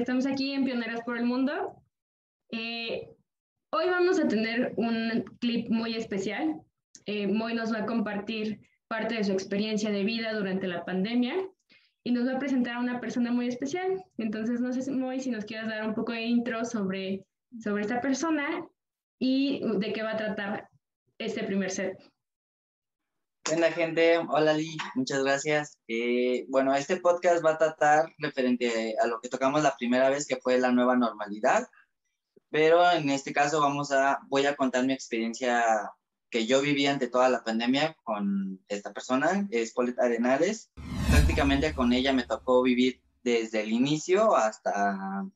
estamos aquí en Pioneras por el Mundo. Eh, hoy vamos a tener un clip muy especial. Eh, Moy nos va a compartir parte de su experiencia de vida durante la pandemia y nos va a presentar a una persona muy especial. Entonces, no sé, Moy, si nos quieras dar un poco de intro sobre, sobre esta persona y de qué va a tratar este primer set. Hola gente, hola Lee, muchas gracias. Eh, bueno, este podcast va a tratar referente a lo que tocamos la primera vez, que fue la nueva normalidad, pero en este caso vamos a, voy a contar mi experiencia que yo viví ante toda la pandemia con esta persona, es Paulette Arenales. Prácticamente con ella me tocó vivir desde el inicio hasta,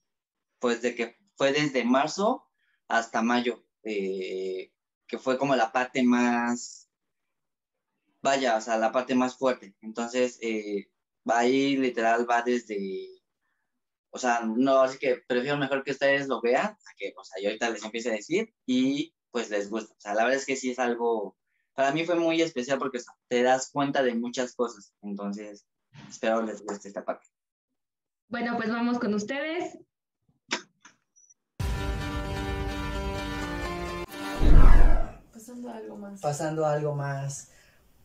pues de que fue desde marzo hasta mayo, eh, que fue como la parte más, vaya, o sea, la parte más fuerte. Entonces, eh, va ahí literal, va desde, o sea, no, así que prefiero mejor que ustedes lo vean, a que, o sea, yo ahorita les empiece a decir y pues les gusta. O sea, la verdad es que sí es algo, para mí fue muy especial porque te das cuenta de muchas cosas. Entonces, espero les guste esta parte. Bueno, pues vamos con ustedes. Pasando a algo más. Pasando a algo más,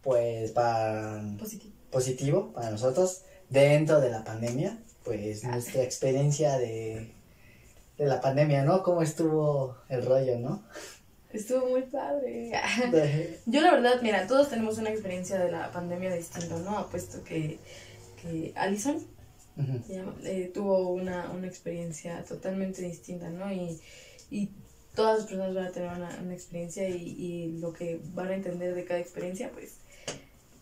pues, para... Positivo. Positivo para nosotros, dentro de la pandemia, pues, nuestra experiencia de, de la pandemia, ¿no? ¿Cómo estuvo el rollo, no? Estuvo muy padre. Yo la verdad, mira, todos tenemos una experiencia de la pandemia distinta, ¿no? Apuesto que, que Alison eh, tuvo una, una, experiencia totalmente distinta, ¿no? Y, y, todas las personas van a tener una, una experiencia y, y, lo que van a entender de cada experiencia, pues,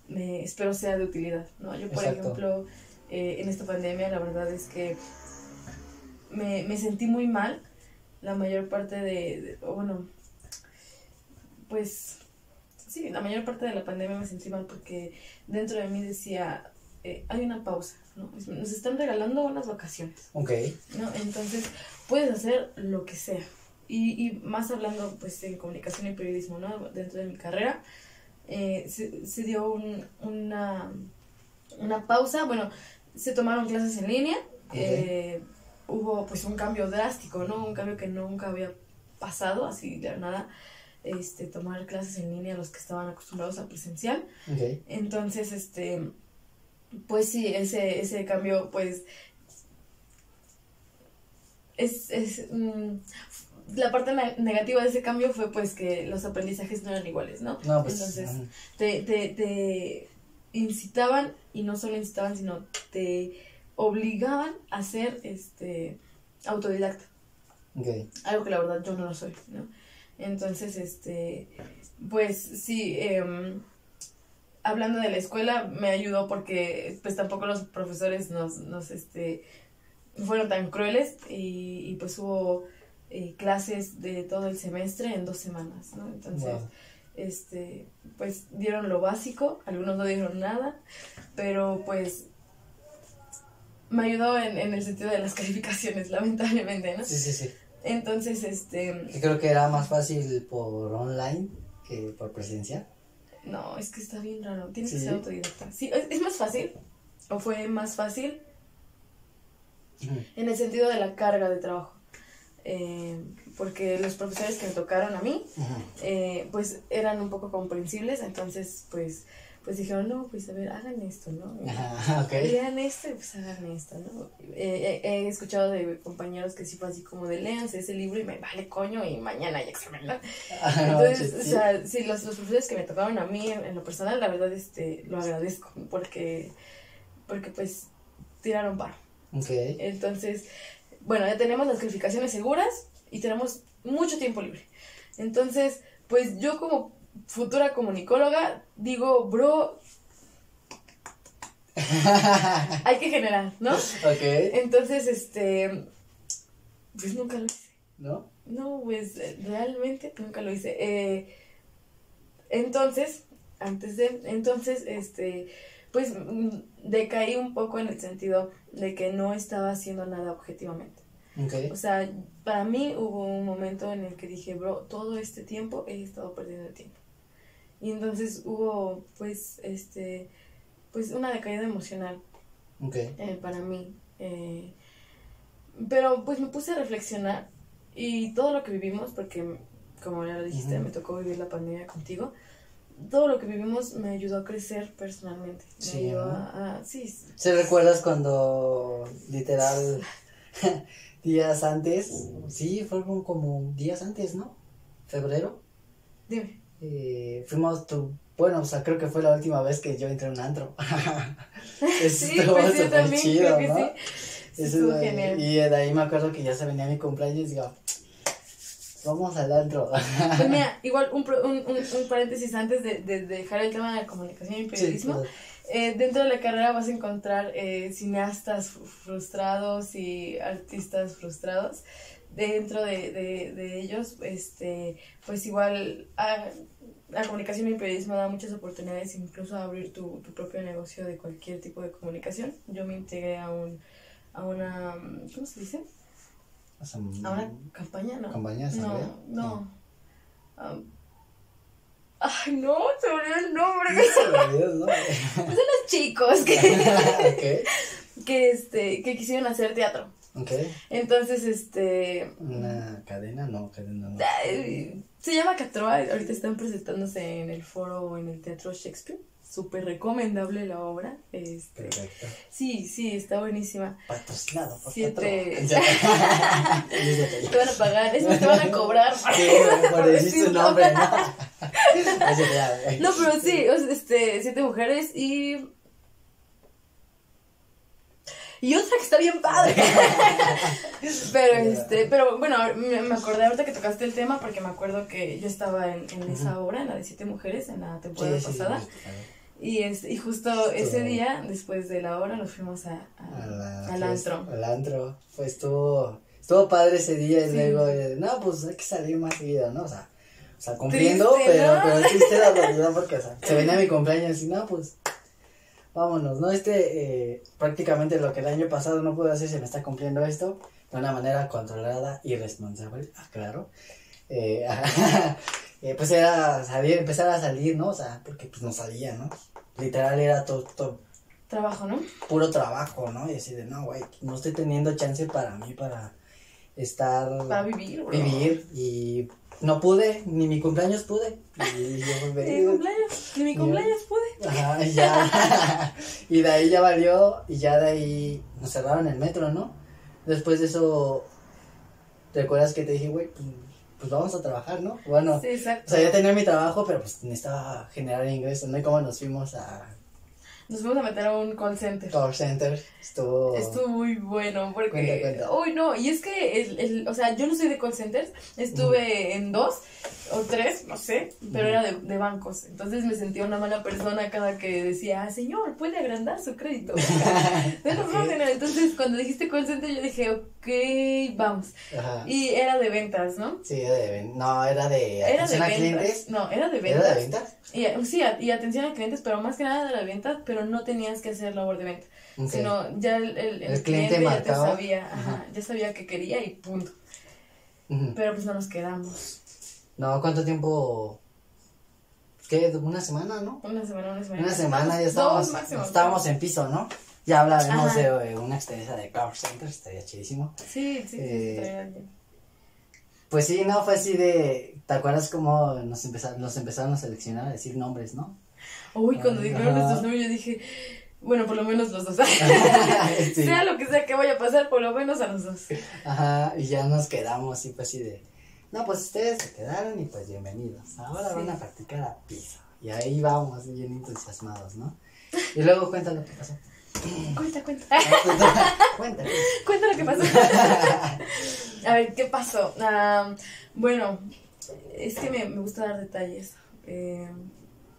me, espero sea de utilidad, ¿no? Yo, por ejemplo, eh, en esta pandemia, la verdad es que me, me sentí muy mal la mayor parte de, de bueno, pues sí, la mayor parte de la pandemia me sentí mal porque dentro de mí decía, eh, hay una pausa, ¿no? Nos están regalando unas vacaciones. Ok. ¿no? Entonces, puedes hacer lo que sea. Y, y más hablando, pues, en comunicación y periodismo, ¿no? Dentro de mi carrera, eh, se, se, dio un, una, una pausa, bueno, se tomaron clases en línea, okay. eh, hubo pues un cambio drástico, ¿no? Un cambio que nunca había pasado, así de nada este, tomar clases en línea los que estaban acostumbrados a presencial. Okay. Entonces, este, pues sí, ese, ese cambio, pues, es, es mm, la parte negativa de ese cambio fue pues que los aprendizajes no eran iguales, ¿no? no pues, Entonces, te, te, te incitaban, y no solo incitaban, sino te obligaban a ser este autodidacta. Okay. Algo que la verdad yo no lo soy, ¿no? Entonces, este, pues sí, eh, hablando de la escuela, me ayudó porque pues tampoco los profesores nos, nos este, fueron tan crueles y, y pues hubo eh, clases de todo el semestre en dos semanas, ¿no? Entonces, wow. este, pues dieron lo básico, algunos no dieron nada, pero pues me ayudó en, en el sentido de las calificaciones, lamentablemente, ¿no? Sí, sí, sí. Entonces, este... Yo creo que era más fácil por online que por presencial. No, es que está bien raro. Tienes ¿Sí? que ser autodidacta. Sí, ¿es, ¿es, más fácil? ¿O fue más fácil? En el sentido de la carga de trabajo. Eh, porque los profesores que me tocaron a mí, eh, pues eran un poco comprensibles, entonces, pues pues dijeron, no, pues a ver, hagan esto, ¿no? Ah, okay. Lean esto y pues hagan esto, ¿no? Eh, he escuchado de compañeros que sí fue así como de léanse ese libro y me vale coño y mañana hay examen, ¿no? Ah, Entonces, o sea, sí, los, los, profesores que me tocaron a mí en, en, lo personal, la verdad, este, lo agradezco porque, porque pues tiraron paro. Okay. Entonces, bueno, ya tenemos las calificaciones seguras y tenemos mucho tiempo libre. Entonces, pues yo como futura comunicóloga, digo, bro, hay que generar, ¿no? Ok. Entonces, este, pues nunca lo hice. ¿No? No, pues realmente nunca lo hice. Eh, entonces, antes de, entonces, este, pues decaí un poco en el sentido de que no estaba haciendo nada objetivamente. Okay. O sea, para mí hubo un momento en el que dije, bro, todo este tiempo he estado perdiendo el tiempo. Y entonces hubo, pues, este, pues una decaída emocional okay. eh, para mí. Eh, pero pues me puse a reflexionar y todo lo que vivimos, porque como ya lo dijiste, me tocó vivir la pandemia contigo, todo lo que vivimos me ayudó a crecer personalmente. Me Sí, ayudó ¿no? a, a- sí. ¿Se recuerdas cuando literal días antes? Sí, fueron como días antes, ¿no? Febrero. Dime. Eh, fuimos tu, bueno, o sea, creo que fue la última vez que yo entré a un antro. Eso Sí, estuvo pues yo súper también chido, creo que ¿no? sí. Eso. Y de ahí me acuerdo que ya se venía mi cumpleaños y digo, vamos al antro. Pues mira, igual un, un, un, paréntesis antes de, de- de dejar el tema de la comunicación y periodismo. Sí, Eh, dentro de la carrera vas a encontrar eh, cineastas fr- frustrados y artistas frustrados. Dentro de, de, de ellos, este, pues igual a- la comunicación y el periodismo da muchas oportunidades, incluso a abrir tu, tu propio negocio de cualquier tipo de comunicación. Yo me integré a un a una ¿cómo se dice? A una campaña, ¿no? ¿Campaña de no, no. Ay, no, se me olvidó el nombre. Se me olvidó el nombre. Los chicos que, que, este, que quisieron hacer teatro. Entonces, este, Una cadena, no, cadena no. se llama Catroa, ahorita están presentándose en el foro en el Teatro Shakespeare. Súper recomendable la obra. Este, Perfecto. sí, sí, está buenísima. Patrocinado por Siete. Te van a pagar, eso te van a cobrar. Sí, por decir su nombre, ¿no? No, pero sí, o sea, este, siete mujeres y. Y otra que está bien padre. pero este, pero bueno, me, me acordé ahorita que tocaste el tema porque me acuerdo que yo estaba en, en esa obra, en la de siete mujeres, en la temporada Sí, sí, sí, pasada. sí. Y este, y justo ese día, después de la obra, nos fuimos a, a- A la al fiesta, antro. Al antro. Pues estuvo, estuvo padre ese día y Sí. luego, eh, no, pues hay que salir más seguido, ¿no? O sea, o sea cumpliendo, Triste, pero, ¿no? pero triste la realidad porque, o sea, se venía mi cumpleaños y no, pues vámonos, ¿no? Este, eh, prácticamente lo que el año pasado no pude hacer, se me está cumpliendo esto de una manera controlada y responsable, ah, claro. Eh, eh, pues era salir, empezar a salir, ¿no? O sea, porque pues no salía, ¿no? Literal era todo, todo trabajo, ¿no? puro trabajo, ¿no? Y así de, no, güey, no estoy teniendo chance para mí, para estar, Para vivir, bro. vivir, y no pude, ni mi cumpleaños pude, y yo Ni mi cumpleaños, ni mi cumpleaños pude. ajá, y ya, y de ahí ya valió, y ya de ahí nos cerraron el metro, ¿no? Después de eso, ¿te acuerdas que te dije, güey, pues, pues vamos a trabajar, ¿no? Bueno, Sí, o sea, ya tenía mi trabajo, pero pues necesitaba generar ingresos, ¿no? Y cómo nos fuimos a Nos fuimos a meter a un call center. Call Center, estuvo... Estuvo muy bueno porque... Cuenta, cuenta. Uy, no, y es que, el, el, o sea, yo no soy de call centers, estuve en dos o tres, no sé, pero era de, de bancos. Entonces me sentía una mala persona cada que decía, señor, puede agrandar su crédito. Entonces cuando dijiste call center yo dije, ok, vamos. Ajá. Y era de ventas, ¿no? Sí, era de ven- No, era de Era de atención a ventas. clientes. No, era de ventas. ¿Era de ventas? Y, sí, y atención a clientes, pero más que nada de la venta, pero no tenías que hacer labor de venta. Ok. Sino ya el, el, el El cliente cliente, ya te sabía, ajá, ya sabía que quería y punto. Pero pues no nos quedamos. No, ¿cuánto tiempo? ¿Qué? ¿Una semana, no? Una semana, una semana. Una semana ya estábamos, estábamos en piso, ¿no? Ya hablaremos Ajá. de eh, una experiencia de Call Center, estaría chidísimo. Sí, sí, Eh, sí. Pues sí, no, fue así de... ¿Te acuerdas cómo nos, empezaron, nos empezaron a seleccionar, a decir nombres, no? Uy, cuando dijeron nuestros nombres yo dije, bueno, por lo menos los dos. Sí. Sea lo que sea que vaya a pasar, por lo menos a los dos. Ajá, y ya nos quedamos y pues así de, no, pues ustedes se quedaron y pues bienvenidos. Ahora Sí. van a practicar a piso. Y ahí vamos, bien entusiasmados, ¿no? Y luego cuenta lo que pasó. Cuenta, cuenta. Cuéntame. Cuenta lo que pasó. A ver, ¿qué pasó? Ah, bueno, es que me, me gusta dar detalles. Eh,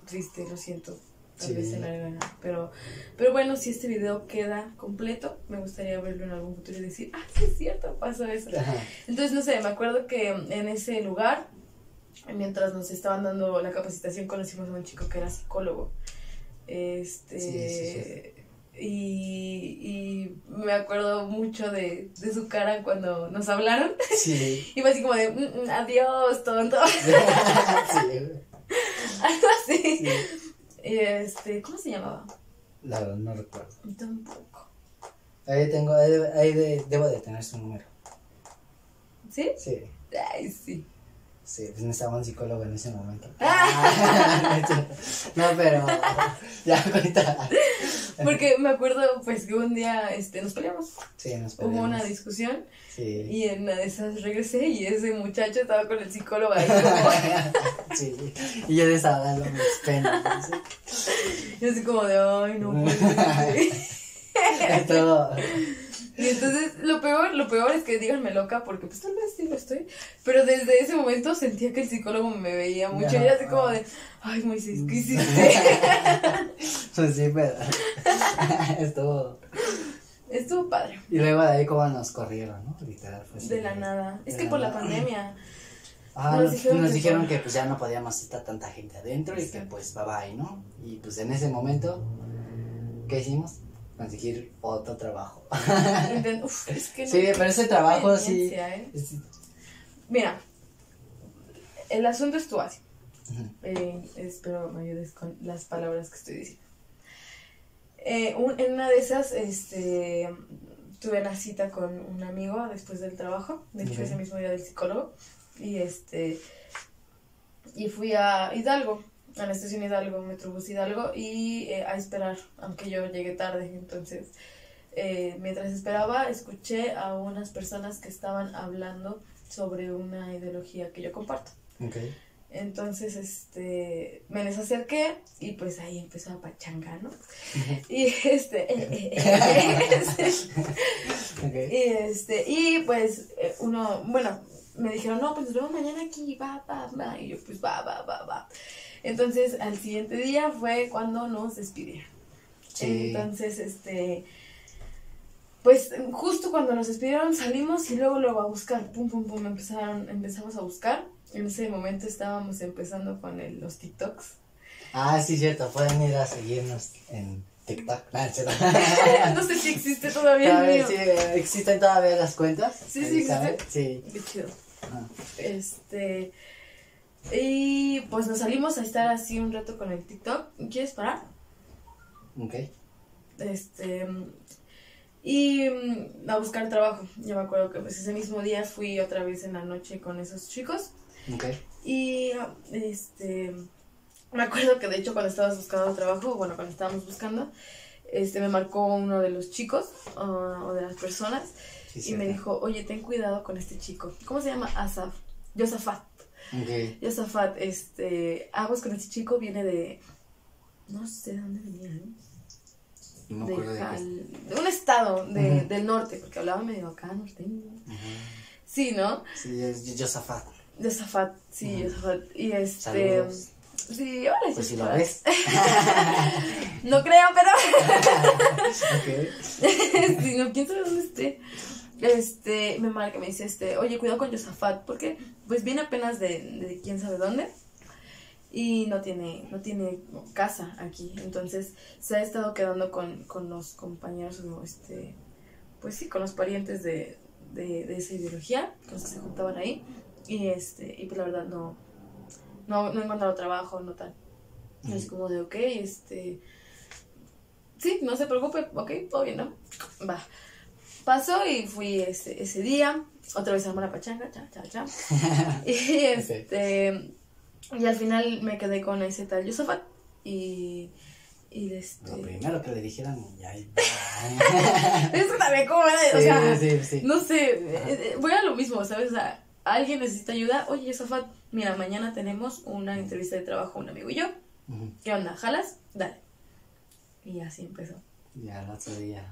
triste, lo siento. Tal Sí. vez se larga, pero, pero bueno, si este video queda completo, me gustaría verlo en algún futuro y decir, ah, sí es cierto, pasó eso. Ajá. Entonces, no sé, me acuerdo que en ese lugar, mientras nos estaban dando la capacitación, conocimos a un chico que era psicólogo. Este. Sí, sí, Y, y me acuerdo mucho de, de su cara cuando nos hablaron. Sí. Y fue así como de, "Mm, mm, adiós, tonto. sí. Algo así. sí. Y este, ¿cómo se llamaba? La verdad no recuerdo. Tampoco. Ahí tengo, ahí, de- ahí de- debo de tener su número. ¿Sí? Sí, Ay, sí. Sí, pues necesitaba un psicólogo en ese momento. Ah. no, pero ya cuenta. Porque me acuerdo, pues, que un día este, nos peleamos. Sí, nos Hubo una peleamos. discusión Sí. y en una de esas regresé y ese muchacho estaba con el psicólogo ahí como... sí. Y yo desahogando mis penas. ¿sí? Yo así como de, ay, no puede ser". Todo. Y entonces, lo peor, lo peor es que díganme loca, porque pues tal vez sí lo estoy, pero desde ese momento sentía que el psicólogo me veía mucho, y era así como de, ay, Moisés, ¿qué hiciste? Pues sí, pero. Estuvo. Estuvo padre, Y luego de ahí, como nos corrieron, ¿no? Literal, fue de la nada. Es que la por la pandemia, Ah, Nos nos, dijeron nos que dijeron por- que pues ya no podíamos estar tanta gente adentro y que pues bye bye, ¿no? Y pues en ese momento, ¿qué hicimos? Conseguir otro trabajo. uf, es que no- Sí, pero ese trabajo sí. ¿eh? es- Mira, el asunto estuvo así. Ujú. Eh, espero me ayudes con las palabras que estoy diciendo. Eh, un- en una de esas, este, tuve una cita con un amigo después del trabajo, de hecho Ok. ese mismo día del psicólogo, y este, y fui a Hidalgo, a la estación Hidalgo, Metrobús Hidalgo, y eh, a esperar, aunque yo llegué tarde, entonces, eh, mientras esperaba, escuché a unas personas que estaban hablando sobre una ideología que yo comparto. Entonces, este, me les acerqué y pues ahí empezó a pachanga, ¿no? Y este, eh, y este, y pues uno, bueno, me dijeron, no, pues nos vemos mañana aquí, va, va, va, y yo pues va, va, va, va. Entonces, al siguiente día fue cuando nos despidieron. Sí. Entonces, este, pues justo cuando nos despidieron salimos y luego luego a buscar, pum, pum, pum, empezaron, empezamos a buscar. En ese momento estábamos empezando con el- los TikToks. Ah, sí, cierto. Pueden ir a seguirnos en TikTok. No sé si existe todavía Todavía sí, eh, ¿Existen todavía las cuentas? Sí, sí, ¿Saben? existe. Sí. Qué chido. Ah. Este. Y pues nos salimos a estar así un rato con el TikTok. ¿Quieres parar? Ok. Este. Y mm, a buscar trabajo. Yo me acuerdo que pues ese mismo día fui otra vez en la noche con esos chicos. Ok. Y este. Me acuerdo que de hecho cuando estabas buscando trabajo, bueno, cuando estábamos buscando, este me marcó uno de los chicos ah, o de las personas Sí, y me dijo, oye, ten cuidado con este chico. ¿Cómo se llama? Asaf. Yosafat. Ok. Yosafat, este, aguas con este chico, viene de, no sé de dónde venía, ¿eh? No me de, acuerdo de qué. Jal- de un estado de- del norte, porque hablaba medio acá, norteño. Ujú. Sí, ¿no? Sí, es Josafat. Yosafat, sí, Ujú. Yosafat. Y este, Saludos. sí, hola, Pues si lo Yosafat. ves. No creo, pero... ok. sí, no, quién sabe dónde esté. Este, me marca, me dice, este, oye, cuidado con Yosafat, porque pues viene apenas de, de quién sabe dónde y no tiene, no tiene casa aquí, entonces se ha estado quedando con, con los compañeros, o este, pues sí, con los parientes de, de, de esa ideología, que se juntaban ahí, y este, y pues la verdad no, no, no he encontrado trabajo, no tal. Es como de, ok, este, sí, no se preocupe, ok, todo bien, ¿no? Va. Pasó y fui ese, ese día, otra vez armó la pachanga, cha, cha, cha. y este, y al final me quedé con ese tal Yusufat y, y este... Lo primero que le dijeron y ahí. Es que también como, o Sí, sea, sí, sí. no sé, eh, eh, voy a lo mismo, ¿sabes? O sea, alguien necesita ayuda, oye Yusufat, mira, mañana tenemos una entrevista de trabajo, un amigo y yo, Ujú. ¿qué onda? ¿Jalas? Dale. Y así empezó. Ya el otro día.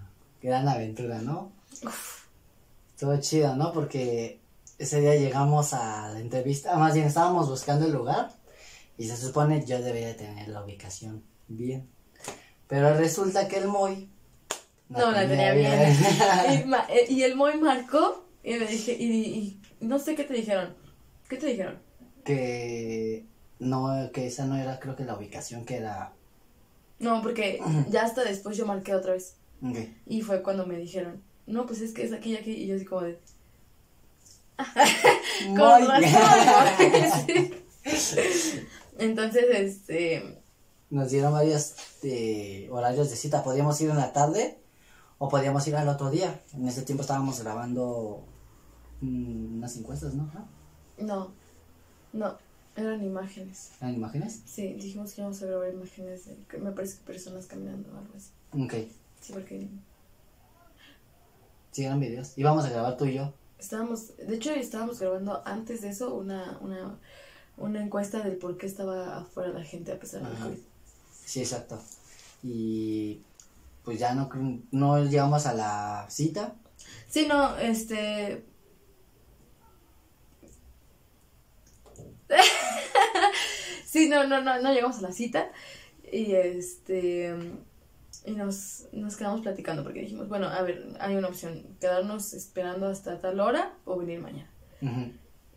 Gran aventura, ¿no? Estuvo chido, ¿no? Porque ese día llegamos a la entrevista, ah, más bien estábamos buscando el lugar y se supone yo debería tener la ubicación bien. Pero resulta que el Moy No, la tenía bien. eh, y el Moy marcó y me dije, y, y no sé qué te dijeron. ¿Qué te dijeron? que no, que esa no era creo que la ubicación que era. No, porque ya hasta después yo marqué otra vez. Y fue cuando me dijeron, no, pues es que es aquí y aquí. Y yo así como de, con Moy. razón. Entonces, este, Nos dieron varios eh, horarios de cita. Podíamos ir en la tarde o podíamos ir al otro día. En ese tiempo estábamos grabando mm, unas encuestas, ¿no? ¿No? No, no, eran imágenes. ¿Eran imágenes? Sí, dijimos que íbamos a grabar imágenes de, me parece que personas caminando o algo así. Ok. Sí, porque Sí, eran videos. Íbamos a grabar tú y yo. estábamos, de hecho estábamos grabando antes de eso una, una, una encuesta del por qué estaba afuera la gente a pesar del. COVID. Sí, exacto. Y pues ya no, no llegamos a la cita. Sí, no, este... sí, no, no, no, no llegamos a la cita y este... Y nos, nos quedamos platicando porque dijimos, bueno, a ver, hay una opción, quedarnos esperando hasta tal hora o venir mañana.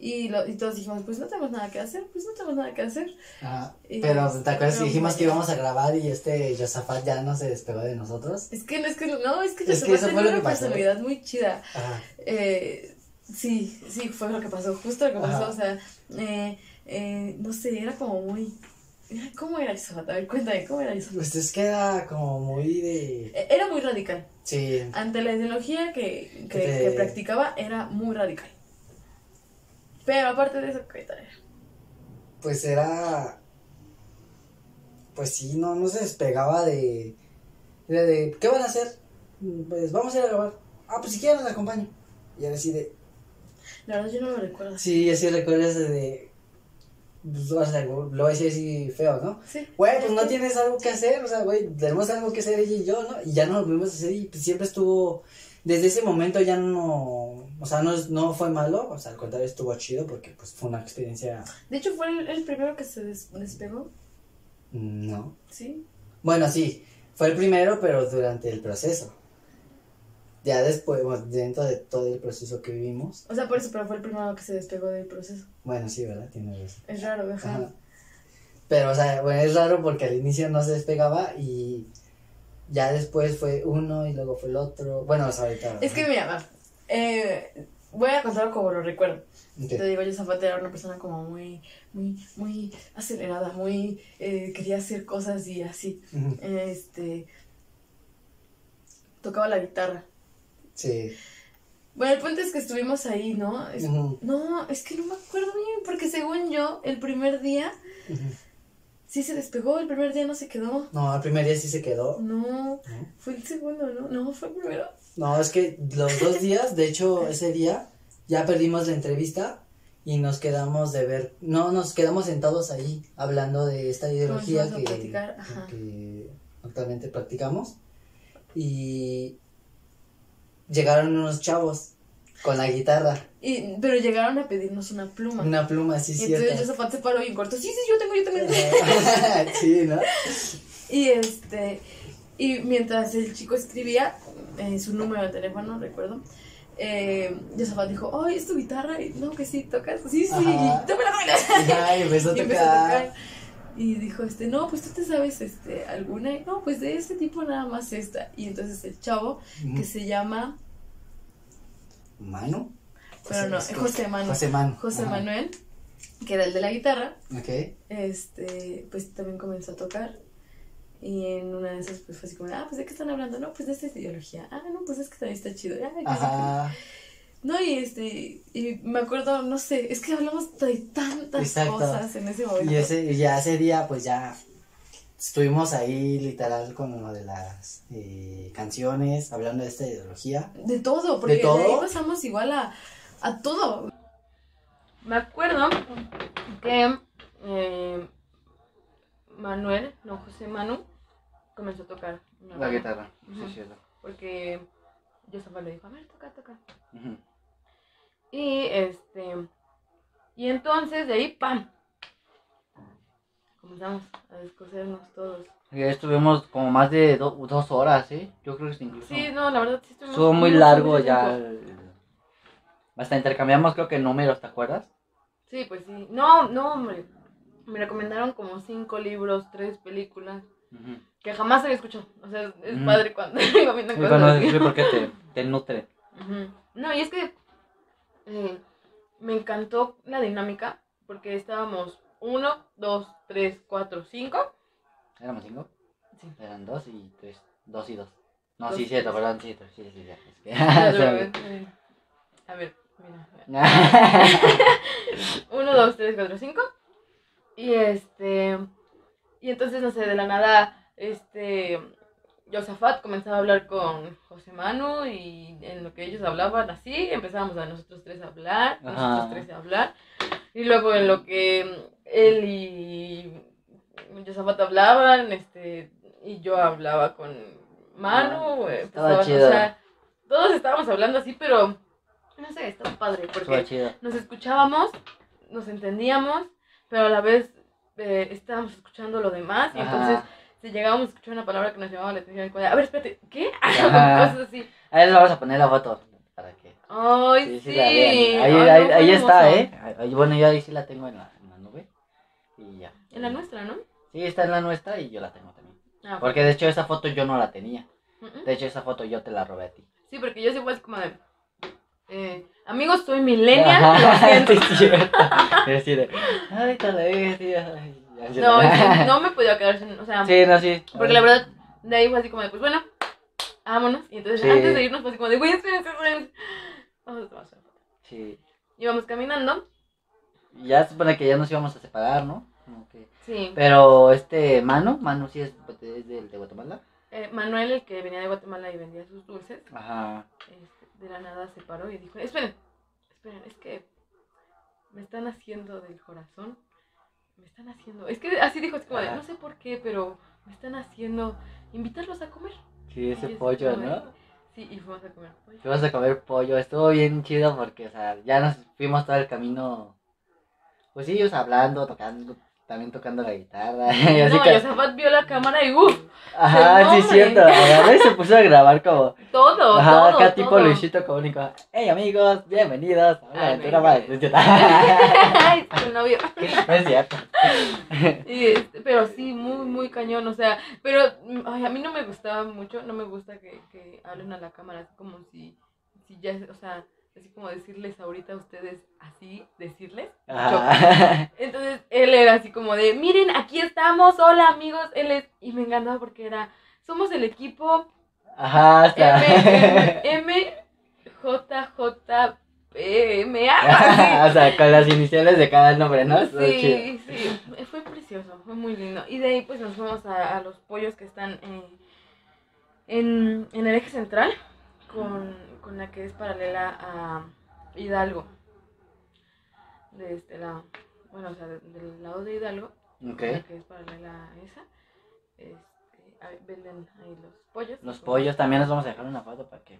Y, lo, y todos dijimos, pues no tenemos nada que hacer, pues no tenemos nada que hacer. Ajá. Y Pero ¿te acuerdas que dijimos que íbamos a grabar y este Josafat ya no se despegó de nosotros? Es que no, es que no, es que fue lo una pasó. personalidad muy chida. Ajá. Eh, sí, sí, fue lo que pasó, justo lo que pasó, o sea, eh, eh, no sé, era como muy... ¿Cómo era eso? A ver, cuéntame, ¿cómo era eso? Pues es que era como muy de... Eh, Era muy radical. Sí. Ante la ideología que, que, Que te- que practicaba, era muy radical. Pero aparte de eso, ¿qué tal era? Pues era... Pues sí, no, no se despegaba de... De, de, ¿qué van a hacer? Pues vamos a ir a grabar. Ah, pues si quieren los acompaño. Y así de... La verdad yo no lo recuerdo. Sí, así recuerdas de... Pues, o sea, lo voy a decir así feo, ¿no? Sí. Güey, pues no tienes algo que hacer, o sea, güey, tenemos algo que hacer ella y yo, ¿no? Y ya no lo volvimos a hacer y pues, siempre estuvo, desde ese momento ya no, o sea, no, no fue malo, o sea, al contrario estuvo chido porque pues fue una experiencia, De hecho, fue el, el primero que se des- despegó, no. ¿sí? Bueno, sí, fue el primero, pero durante el proceso. Ya después, bueno, dentro de todo el proceso que vivimos, O sea, por eso, pero fue el primero que se despegó del proceso. bueno, sí, ¿verdad? Tienes razón. Es raro, ajá. Ajá. Pero, o sea, bueno, es raro porque al inicio no se despegaba y ya después fue uno y luego fue el otro. Bueno, o sea, ahorita. Es que mira, va, eh, voy a contarlo como lo recuerdo. Te digo, yo Zapata era una persona como muy, muy, muy acelerada, muy, eh, quería hacer cosas y así. Este, tocaba la guitarra. Sí. Bueno, el punto es que estuvimos ahí, ¿no? Es- No, es que no me acuerdo bien, porque según yo, el primer día sí se despegó, el primer día no se quedó. No, el primer día sí se quedó. No, fue el segundo, ¿no? No, fue el primero. No, es que los dos días, de hecho, ese día ya perdimos la entrevista y nos quedamos de ver, no, nos quedamos sentados ahí hablando de esta ideología que, que actualmente practicamos y llegaron unos chavos con la guitarra, Y, pero llegaron a pedirnos una pluma. una pluma así y entonces yo cierta. Zapata se paró bien corto. Sí, sí, yo tengo, yo tengo. sí, ¿no? Y este, y mientras el chico escribía eh, su número de teléfono, recuerdo, eh, Yosafat dijo, ay, ¿es tu guitarra? Y, no, que sí, tocas. Sí, sí, Ajá. tómala, tómala. Ya, y empezó a Y empezó a tocar. Y dijo, este, no, pues tú te sabes, este, alguna. Y, no, pues de este tipo nada más esta. Y entonces el chavo, que se llama, ¿Manu? pero no, es José Manuel. José Manu. José Ajá. Manuel, que era el de la guitarra, este, pues también comenzó a tocar. Y en una de esas, pues fue así como, ah, pues de qué están hablando, no, pues de esta ideología, ah, no, pues es que también está chido, ah, sí, no, y este, y me acuerdo, no sé, es que hablamos de tantas Exacto. cosas en ese momento. Y ese, y ya ese día, pues ya estuvimos ahí literal con lo de las eh, canciones, hablando de esta ideología. De todo, porque ¿De todo? de ahí pasamos igual a, a todo. Me acuerdo que eh, Manuel, no José Manu, comenzó a tocar una banda, guitarra, Ujú. sí, cierto. Porque Josafat le dijo, a ver, toca, toca. Ujú. Y este. Y entonces de ahí, ¡pam! Comenzamos a descosernos todos. Y ahí estuvimos como más de do- dos horas, ¿sí? Yo creo que sí, incluso. Sí, no, la verdad sí estuvimos. Estuvo muy largo ya. Hasta intercambiamos creo que números, ¿te acuerdas? Sí, pues sí. No, no, hombre. Me recomendaron como cinco libros, tres películas, que jamás había escuchado. O sea, es Ujú. padre cuando viendo Sí, cosas bueno, sí, porque te, te nutre. No, y es que eh, me encantó la dinámica, porque estábamos uno, dos, tres, cuatro, cinco. ¿Éramos cinco? Sí. Eran dos y tres. Dos y dos. No, dos, sí, cierto, tres. perdón, sí, sí, sí, sí, es que- eh, A ver, mira. Uno, dos, tres, cuatro, cinco. Y este. Y entonces, no sé, de la nada, este. Josafat comenzaba a hablar con José Manu y en lo que ellos hablaban así, empezábamos a nosotros tres a hablar, Ajá. nosotros tres a hablar. Y luego en lo que él y Josafat hablaban, este, y yo hablaba con Manu, eh, Estaba empezaban, chido. o sea, todos estábamos hablando así, pero no sé, estaba padre, porque nos escuchábamos, nos entendíamos, pero a la vez eh, estábamos escuchando lo demás, y Ajá. entonces si llegábamos a escuchar una palabra que nos llamaba la atención, como de, a ver, espérate, ¿qué? Cosas así. Ahí les vamos a poner la foto para que Ay, sí, sí. Ahí, Ay, ahí, no, ahí, fue ahí está. ¿eh? Ahí- bueno, yo ahí sí la tengo en la, en la nube. Y ya. En la nuestra, ¿no? Sí, está en la nuestra y yo la tengo también. Ah, Porque de hecho esa foto yo no la tenía. De hecho esa foto yo te la robé a ti. Sí, porque yo sí fue así como de, eh, amigos, soy millennial, Ajá, lo siento. sí, es cierto. Es decir, ay, te la ya. No, no me podía quedar sin, o sea, Sí, no, sí. porque la verdad, de ahí fue así como de, pues bueno, vámonos. Y entonces, Sí. antes de irnos, fue así como de, güey, espérense, espérense. Vamos a tomar. Sí. Íbamos caminando, Ya se supone que ya nos íbamos a separar, ¿no? Como que... sí. Pero este, Manu, Manu sí es, es del de Guatemala. Eh, Manuel, el que venía de Guatemala y vendía sus dulces, Ajá. este, de la nada se paró y dijo, esperen, esperen, es que me están haciendo del corazón, me están haciendo, es que así dijo, es como de, no sé por qué, pero me están haciendo invitarlos a comer. Sí, ese pollo, de- ¿no? Sí, y fuimos a comer pollo. Fuimos a comer pollo, estuvo bien chido porque, o sea, ya nos fuimos todo el camino, pues sí, ellos hablando, tocando, también tocando la guitarra. y así No, que, Yosafat vio la cámara y uff, ajá, sí, cierto. Agarró y se puso a grabar como, todo, ajá, todo, acá tipo todo. Luisito Comunica. Hey amigos, bienvenidos a una aventura más. Ay, su novio. No es cierto. Y, este, pero sí, muy, muy cañón, o sea, pero ay, a mí no me gustaba mucho, no me gusta que, que hablen a la cámara, así como si, si ya, o sea, así como decirles ahorita a ustedes, así, decirles. Ajá. Entonces él era así como de, miren, aquí estamos, hola amigos, él es, y me encantaba porque era, somos el equipo Ajá, hasta. M, M, M, J, J, P, M, A. o sea, con las iniciales de cada nombre, ¿no? Sí, sí, fue precioso, fue muy lindo. Y de ahí pues nos fuimos a, a los pollos que están eh, en, en el eje central, con, con la que es paralela a Hidalgo. De este lado, bueno, o sea, de- del lado de Hidalgo, Ok. la que es paralela a esa. Este, venden ahí los pollos. Los pollos también les vamos a dejar una foto para que.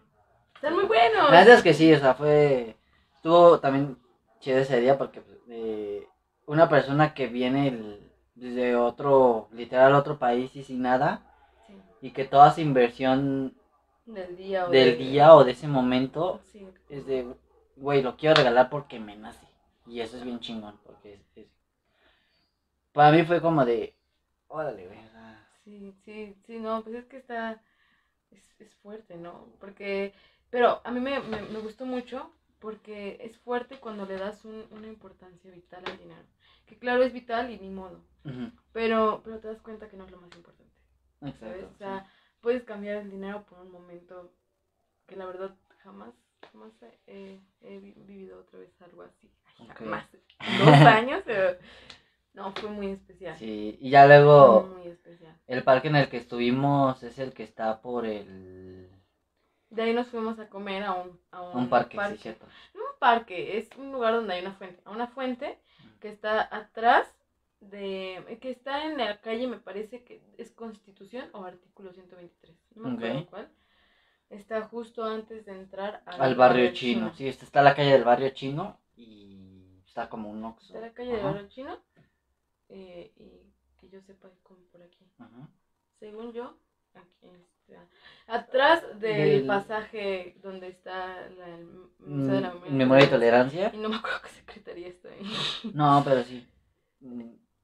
Están muy buenos. La verdad es que sí, o sea, fue. Estuvo también chido ese día porque eh, una persona que viene el- desde otro, literal, otro país y sin nada, Sí, y que toda su inversión del día o del de- día o de ese momento Sí, es de, güey, lo quiero regalar porque me nace. Y eso es bien chingón, porque es, es- Para mí fue como de, órale, güey. Sí, sí, sí, no, pues es que está, es, es fuerte, ¿no? Porque, pero a mí me, me, me gustó mucho porque es fuerte cuando le das un- una importancia vital al dinero. Que claro, es vital y ni modo, pero, pero te das cuenta que no es lo más importante, ¿sabes? Exacto. O sea, puedes cambiar el dinero por un momento que la verdad jamás, jamás he, he vi- vivido otra vez algo así. Ay. Jamás. Dos años, pero no, fue muy especial. Sí, y ya luego Muy, muy especial. el parque en el que estuvimos es el que está por el... De ahí nos fuimos a comer a un, a un, Un parque, sí, cierto. No un parque, es un lugar donde hay una fuente. A una fuente que está atrás de. que está en la calle, me parece que es Constitución o artículo 123. No me acuerdo Ok. cuál. Está justo antes de entrar al, Al barrio chino. Sí, este está la calle del barrio chino y está como un oxo. Está la calle del barrio chino. eh, y que yo sepa, como por aquí. ajá. Según yo, aquí está. Atrás del, Del- pasaje donde está la, el Museo de la Mm, Memoria y tolerancia. Y no me acuerdo qué secretaría está ahí. No, pero sí.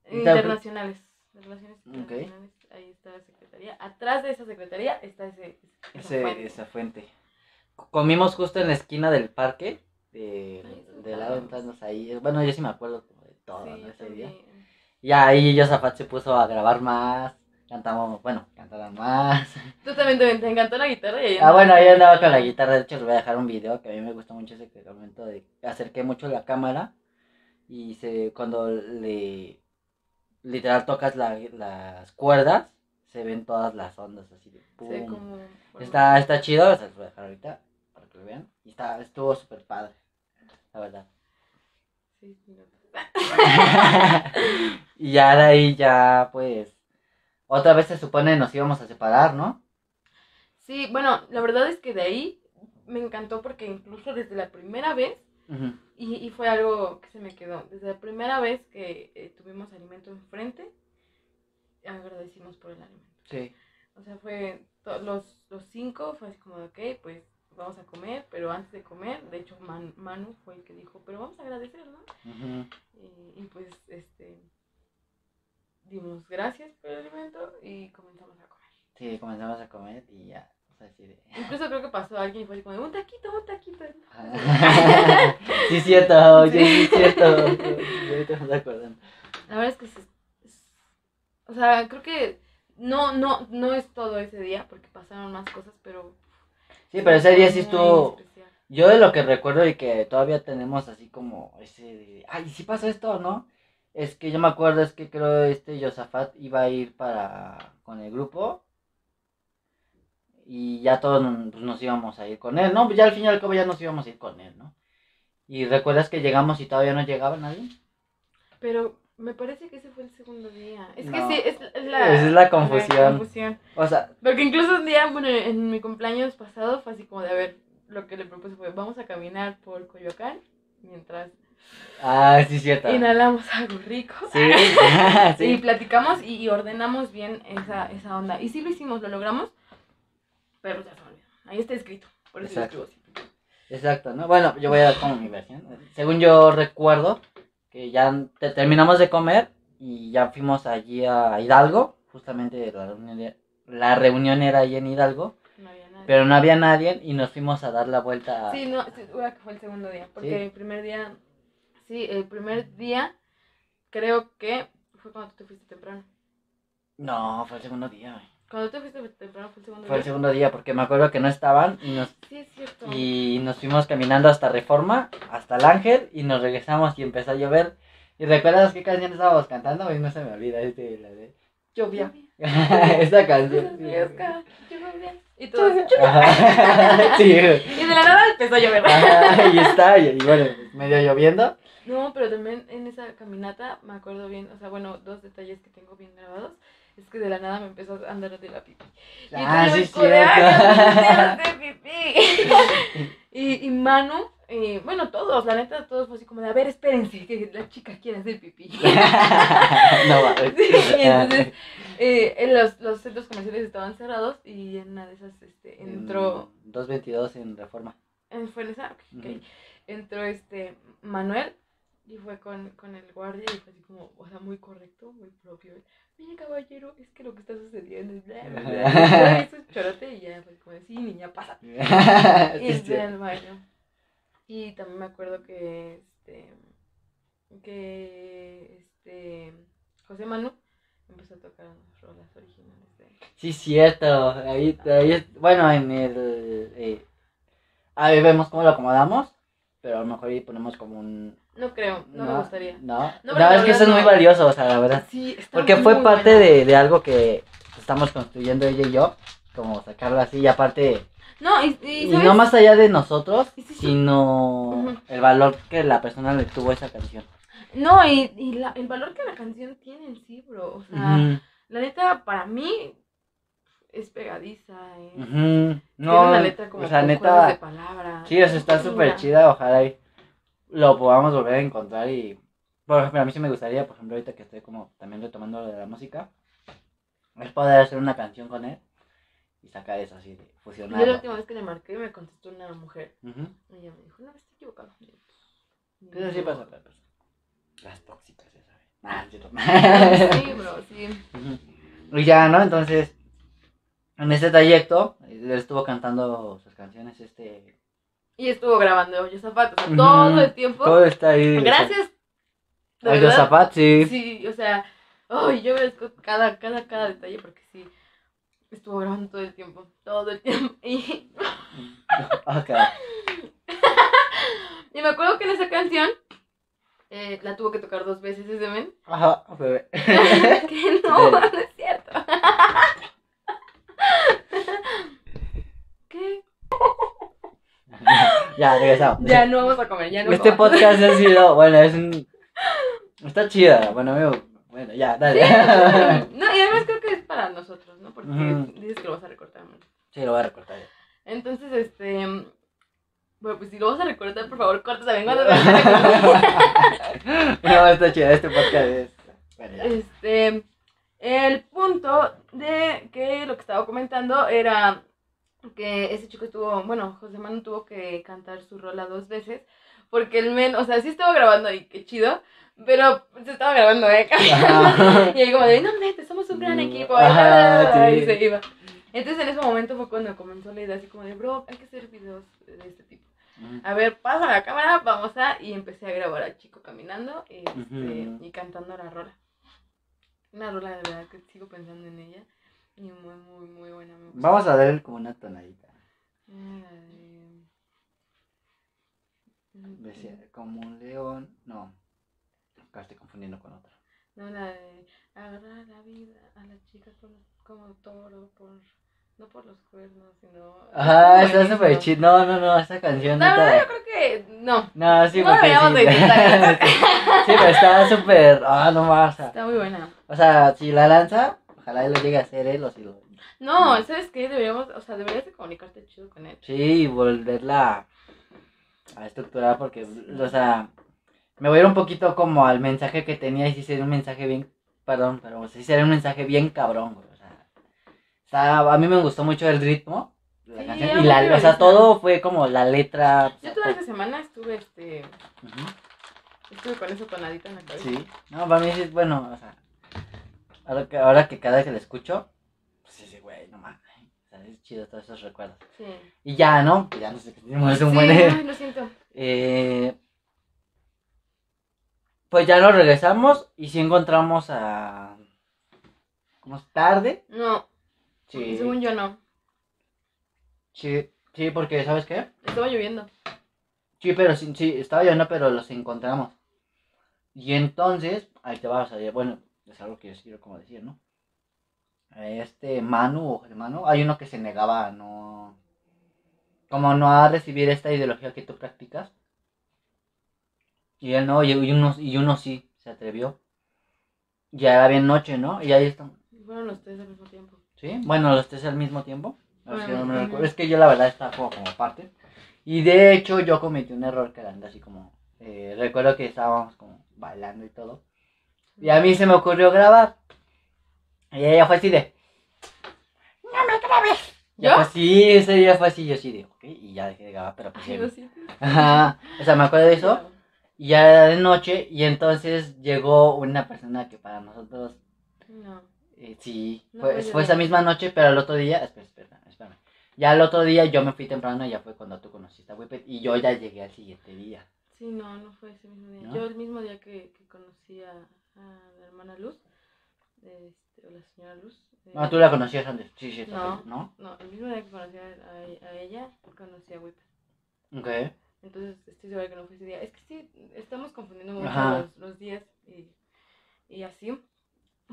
Internacionales. Relaciones internacionales. Ahí está la secretaría. Atrás de esa secretaría está ese. esa Ese, fuente. esa fuente. Comimos justo en la esquina del parque. De, de lado entramos ahí. Bueno, yo sí me acuerdo como de todo Sí, ¿no? ese día. Y ahí Josafat se puso a grabar más. cantamos, bueno, cantaron más. Tú también te, te encantó la guitarra y ahí Ah, bueno, ahí andaba con la guitarra, de hecho les voy a dejar un video que a mí me gustó mucho ese momento de acerqué mucho la cámara y se cuando le literal tocas la- las cuerdas se ven todas las ondas así de pum. Sí, como... Está, está chido, se los voy a dejar ahorita para que lo vean. Y está, estuvo súper padre, la verdad. Sí, sí, no. y ya de ahí ya pues otra vez se supone nos íbamos a separar, ¿no? Sí, bueno, la verdad es que de ahí me encantó porque incluso desde la primera vez, Y, y fue algo que se me quedó, desde la primera vez que eh, tuvimos alimento enfrente, agradecimos por el alimento. Sí. O sea, fue los, los cinco, fue así como, ok, pues vamos a comer, pero antes de comer, de hecho Man- Manu fue el que dijo, pero vamos a agradecer, ¿no? Y, y pues, este, dimos gracias por el alimento y comenzamos a comer. Sí, comenzamos a comer y ya. O sea, así de- Incluso creo que pasó alguien y fue así como, un taquito, un taquito. sí, cierto, sí, sí, cierto. Yo ahorita me acordando. La verdad es que es- o sea, creo que no, no, no es todo ese día porque pasaron más cosas, pero... Sí, pero ese día sí estuvo. especial. Yo de lo que recuerdo y que todavía tenemos así como ese de, ay, sí pasó esto, ¿no? Es que yo me acuerdo, es que creo este Josafat iba a ir para con el grupo y ya todos nos- pues, nos íbamos a ir con él, ¿no? Pues ya al fin y al cabo ya nos íbamos a ir con él, ¿no? Y recuerdas que llegamos y todavía no llegaba nadie. Pero me parece que ese fue el segundo día. Es No. que sí, es, la, es la confusión. confusión. O sea, Porque incluso un día, bueno, en mi cumpleaños pasado fue así como de, a ver, lo que le propuse fue, vamos a caminar por Coyoacán mientras ah, sí, cierto. inhalamos algo rico. Sí, Y sí. platicamos y, y ordenamos bien esa, esa onda. Y sí lo hicimos, lo logramos, pero ya se me olvidó. Ahí está escrito. Por eso lo Exacto. escribo así. Exacto, ¿no? Bueno, yo voy a dar como mi versión. Según yo recuerdo, que ya te- terminamos de comer y ya fuimos allí a Hidalgo, justamente la reunión, de- la reunión era ahí en Hidalgo, No había nadie. pero no había nadie y nos fuimos a dar la vuelta. Sí, no, sí, fue el segundo día. Porque Sí. el primer día, sí, el primer día creo que fue cuando tú te fuiste temprano. No, fue el segundo día, güey. Cuando tú te fuiste temprano fue el segundo Fue el día. segundo día porque me acuerdo que no estaban y nos, Sí, es cierto. y nos fuimos caminando hasta Reforma, hasta el Ángel y nos regresamos y empezó a llover. ¿Y recuerdas qué canción estábamos cantando? Hoy no se me olvida, es de la de Lluvia. Esa canción. sí. Lluvia, lluvia. Y todo. Ajá. Sí. Y de la nada empezó a llover. Ajá, y está, y, y bueno, medio lloviendo. No, pero también en esa caminata me acuerdo bien, o sea, bueno, dos detalles que tengo bien grabados. Es que de la nada me empezó a andar de la pipí. Y Ah, sí, yo como de, "Ay, ya me cierto. hiciste hacer pipí". y, y Manu, eh, bueno, todos, la neta, todos fue así como de, a ver, espérense, que la chica quiere hacer pipí. no, va. Sí, y entonces eh, en los, los centros comerciales estaban cerrados y en una de esas este, entró, En 222 en Reforma. eh, fue en esa, entró este Manuel y fue con, con el guardia y fue así como, o sea, muy correcto, muy propio. Mire, caballero, es que lo que está un chorote y ya fue como, sí, niña, pasa. Y entré al baño. Y también me acuerdo que este que este José Manu empezó a tocar unas rolas originales de Sí, cierto. Ahí, bueno, en el. eh, ahí vemos cómo lo acomodamos. Pero a lo mejor ahí ponemos como un. No creo, no, me gustaría. No, No, no, es que eso es muy valioso, o sea, la verdad. Sí, está Porque fue muy parte bueno. de, de algo que estamos construyendo ella y yo. Como sacarlo así, y aparte. No, y, y, Y ¿sabes? no más allá de nosotros, Y sí, sí. sino el valor que la persona le tuvo a esa canción. No, y, y la, el valor que la canción tiene en sí, bro. O sea, la neta, para mí es pegadiza. Es, ujú. Tiene No, una letra como o sea, neta, de palabras. Sí, eso está súper chida, ojalá y lo podamos volver a encontrar y, por ejemplo, a mí sí me gustaría, por ejemplo, ahorita que estoy como también retomando lo de la música, es poder hacer una canción con él y sacar eso así, de Yo la última vez que le marqué me contestó una mujer. Ujú. Y ella me dijo, no, estoy equivocado. Yo, Pues sí pasa, pero pues, las tóxicas, ya sabes. Ah, es cierto. Sí, bro, sí. Ujú. Y ya, ¿no? Entonces, en este trayecto, él estuvo cantando sus canciones, este... Y estuvo grabando Yosafat, o sea, todo el tiempo. Todo está ahí. Gracias. verdad. Yosafat, sí. Sí, o sea, Ay, yo agradezco cada, cada, cada detalle porque sí, estuvo grabando todo el tiempo, todo el tiempo. Y, Ok. y me acuerdo que en esa canción eh, la tuvo que tocar dos veces ese men. Ajá, bebé. que no, no es cierto. ¿Qué? ya, regresamos. Ya no vamos a comer, ya no Este vamos. podcast ha sido, bueno, es un... Está chida, bueno, amigo, bueno, ya, dale. No, y además creo que es para nosotros, ¿no? Porque dices que lo vas a recortar mucho. Sí, lo voy a recortar. ya. Entonces, este. Bueno, pues si lo vas a recortar, por favor, corta también cuando. No, está chida, este podcast es... Bueno, ya. Este. El punto de que lo que estaba comentando era que ese chico tuvo, bueno, José Manu tuvo que cantar su rola dos veces, porque el men, o sea, sí estaba grabando y qué chido, pero se estaba grabando, ¿eh? Y él como de, no, neta, somos un gran equipo. Ajá, y sí. se iba. Entonces en ese momento fue cuando comenzó la idea así como de, bro, hay que hacer videos de este tipo. A ver, pasa la cámara, vamos a... Y empecé a grabar al chico caminando este, y cantando la rola. Una rola de verdad que sigo pensando en ella. Y muy, muy, muy buena. Me gusta. Vamos a darle como una tonadita. La de- Decía, como un león. No. Acá estoy confundiendo con otra. No, la de agarrar la vida a las chicas por los- como toro, por, no por los cuernos, sino... Ajá, es está súper chido. No, no, no, esa canción. La verdad, yo creo que no. No, sí, No porque sí. de sí, pero está súper. Ah, no más. Está muy buena. O sea, si la lanza, ojalá y lo llegue a hacer él o si lo. No, ¿sabes qué? Deberíamos, o sea, deberías de comunicarte chido con él. Sí, y volverla a estructurar porque, o sea, me voy a ir un poquito como al mensaje que tenía y sí sería un mensaje bien, perdón, pero sí sería un mensaje bien cabrón, güey, o sea, está- a mí me gustó mucho el ritmo de la Sí, canción y la, o sea, todo fue como la letra. Yo toda esta semana estuve, este, estuve con esa tonadita en la cabeza. Sí, no, para mí es bueno, o sea, ahora que, ahora que cada vez que la escucho, pues sí, güey, no mames, o sea, es chido todos esos recuerdos. Sí. Y ya, ¿no? Ya no sé qué tenemos, es un Sí, buen... lo siento. Eh, pues ya lo regresamos y si encontramos a... ¿Cómo es? ¿Tarde? No, Sí, según yo no. sí, sí, porque ¿sabes qué? Estaba lloviendo. Sí, pero sí, sí, estaba lloviendo, pero los encontramos. Y entonces, ahí te vas a ver, bueno, es algo que yo quiero como decir, ¿no? Este Manu o Manu, hay uno que se negaba a no... Como no a recibir esta ideología que tú practicas. Y él no, y uno, y uno sí se atrevió. Ya era bien noche, ¿no? Y ahí están. Fueron los tres al mismo tiempo. ¿Sí? Bueno, los tres al mismo tiempo. Si Bueno, no me. Es que yo la verdad estaba como, como parte. Y de hecho yo cometí un error que era así como... eh, recuerdo que estábamos como bailando y todo. Y a mí se me ocurrió grabar. Y ella fue así de... No me grabes. Ya ¿Yo? fue así, ese día fue así, yo sí de, ok, y ya dejé de grabar, pero pues Ay, ya-. Ajá, o sea, me acuerdo de eso, y ya era de noche, y entonces llegó una persona que para nosotros No. eh, sí, No fue, fue esa misma noche, pero el otro día, espera, espera, espérame. Ya el otro día yo me fui temprano y ya fue cuando tú conociste a Whippet y yo ya llegué al siguiente día. Sí, no, no fue ese mismo día. ¿No? Yo el mismo día que, que conocí a, a la hermana Luz, este, o la señora Luz. eh, No, tú la conocías antes, sí, sí, No. ¿no? No, el mismo día que conocí a, a- ella, conocí a Whip. Ok. Entonces estoy segura que no fue ese día. Es que sí, estamos confundiendo mucho los, los días y, y así.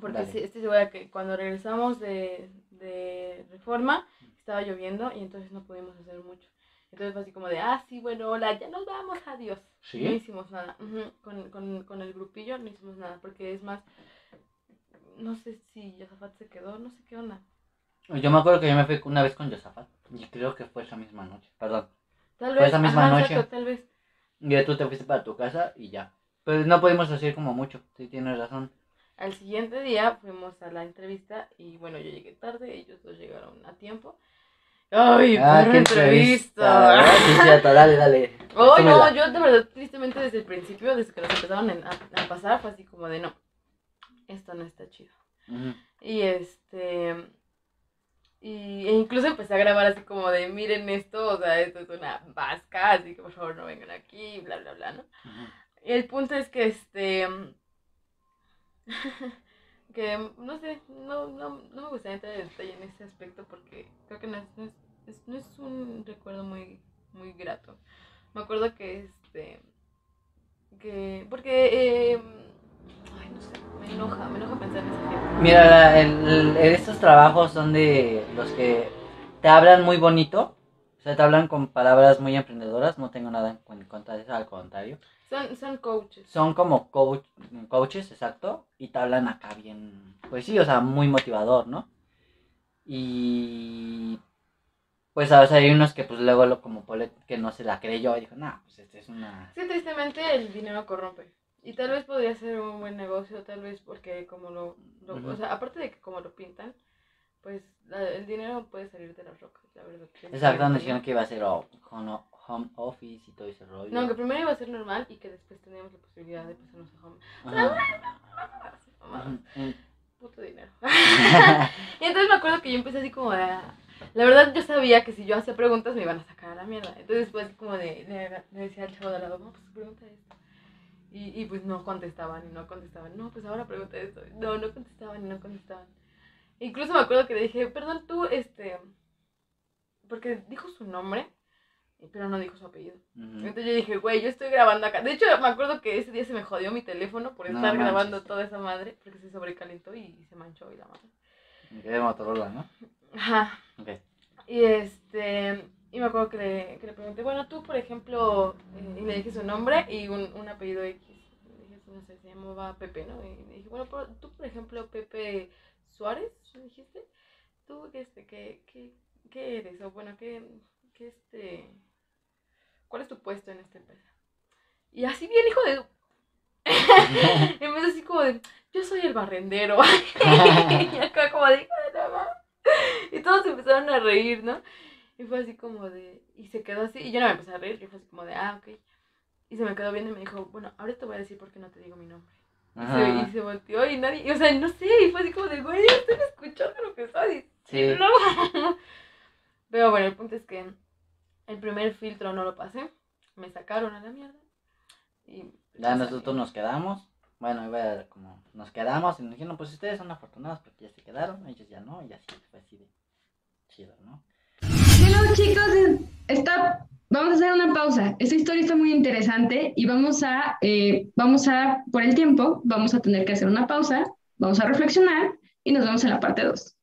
Porque sí, estoy segura que cuando regresamos de, de reforma estaba lloviendo y entonces no pudimos hacer mucho. Entonces fue así como de, ah, sí, bueno, hola, ya nos vamos, adiós. No ¿Sí? hicimos nada. Con, con, con el grupillo no hicimos nada. Porque es más, no sé si Yosafat se quedó, no sé qué onda. Yo me acuerdo que yo me fui una vez con Josafat y creo que fue esa misma noche, perdón. Tal Fue vez, esa misma ajá, noche. exacto, tal vez. Y ya tú te fuiste para tu casa y ya. Pero no pudimos hacer como mucho, sí tienes razón. Al siguiente día fuimos a la entrevista y bueno, yo llegué tarde, ellos dos llegaron a tiempo. ¡Ay, Ah, qué entrevista! dale, dale. ¡Ay, no! Yo de verdad, tristemente desde el principio, desde que nos empezaron a, a pasar, fue así como de no, esto no está chido. Y este. Y, e incluso empecé a grabar así como de miren esto, o sea, esto es una vasca, así que por favor no vengan aquí, bla, bla, bla, ¿no? Y el punto es que este. que no sé, no, no, no me gustaría entrar en detalle en ese aspecto porque creo que no es, no es, no es un recuerdo muy, muy grato. Me acuerdo que este, que, porque, eh, ay, no sé, me enoja, me enoja pensar en esa gente. Mira, el- estos trabajos son de los que te hablan muy bonito, o sea, te hablan con palabras muy emprendedoras, no tengo nada en contra de eso, al contrario. Son, son coaches. Son como coach, coaches, exacto, y te hablan acá bien, pues sí, o sea, muy motivador, ¿no? Y pues a veces hay unos que pues luego lo como que no se la creyó y dijo, nah, pues este es una... Sí, tristemente el dinero corrompe. Y tal vez podría ser un buen negocio, tal vez porque como lo, o sea, aparte de que como lo pintan, pues la- el dinero puede salir de las rocas, la verdad. Exacto, nos dijeron que iba a ser oh, home, office y todo ese rollo. No, que primero iba a ser normal y que después teníamos la posibilidad de pasarnos a home. Mamadas, Ujú. Puto dinero. y entonces me acuerdo que yo empecé así como de... La verdad yo sabía que si yo hacía preguntas me iban a sacar a la mierda. Entonces pues como de... Le, le decía al chavo de al lado, no, pues pregunta esto. Y, y pues no contestaban y no contestaban. No, pues ahora pregunta esto. No, no contestaban y no contestaban. Incluso me acuerdo que le dije, perdón, tú, este... Porque dijo su nombre, pero no dijo su apellido. Entonces yo dije, güey, yo estoy grabando acá. De hecho, me acuerdo que ese día se me jodió mi teléfono por estar grabando toda esa madre, porque se sobrecalentó y se manchó y la madre. Que de Motorola, ¿no? Ajá. Ok. Y este, y me acuerdo que le, que le pregunté, bueno, tú, por ejemplo, eh, y le dije su nombre y un, un apellido X. Le dije, no sé, se llamaba Pepe, ¿no? Y le dije, bueno, por- tú, por ejemplo, Pepe Suárez, ¿me dijiste? ¿Tú, este, qué, qué, qué eres? O bueno, ¿qué, qué este, cuál es tu puesto en esta empresa? Y así bien, hijo de... en vez de así como de, yo soy el barrendero. y acá como de, "Ah, no mames". Y todos empezaron a reír, ¿no? Y fue así como de, y se quedó así, y yo no me empecé a reír, yo fue así como de, ah, ok. Y se me quedó viendo y me dijo, bueno, ahora te voy a decir por qué no te digo mi nombre. Y se, y se volteó y nadie, y, o sea, no sé, y fue así como de, güey, estoy escuchando lo que está diciendo. Sí. No. Pero bueno, el punto es que el primer filtro no lo pasé, me sacaron a la mierda. Y Ya salí. nosotros nos quedamos. Bueno, iba a- como nos quedamos y nos dijeron, pues ustedes son afortunados porque ya se quedaron, ellos ya no, y así fue así de chido, ¿no? Hello chicos, está, vamos a hacer una pausa. Esta historia está muy interesante y vamos a, eh, vamos a, por el tiempo, vamos a tener que hacer una pausa, vamos a reflexionar y nos vemos en la parte 2.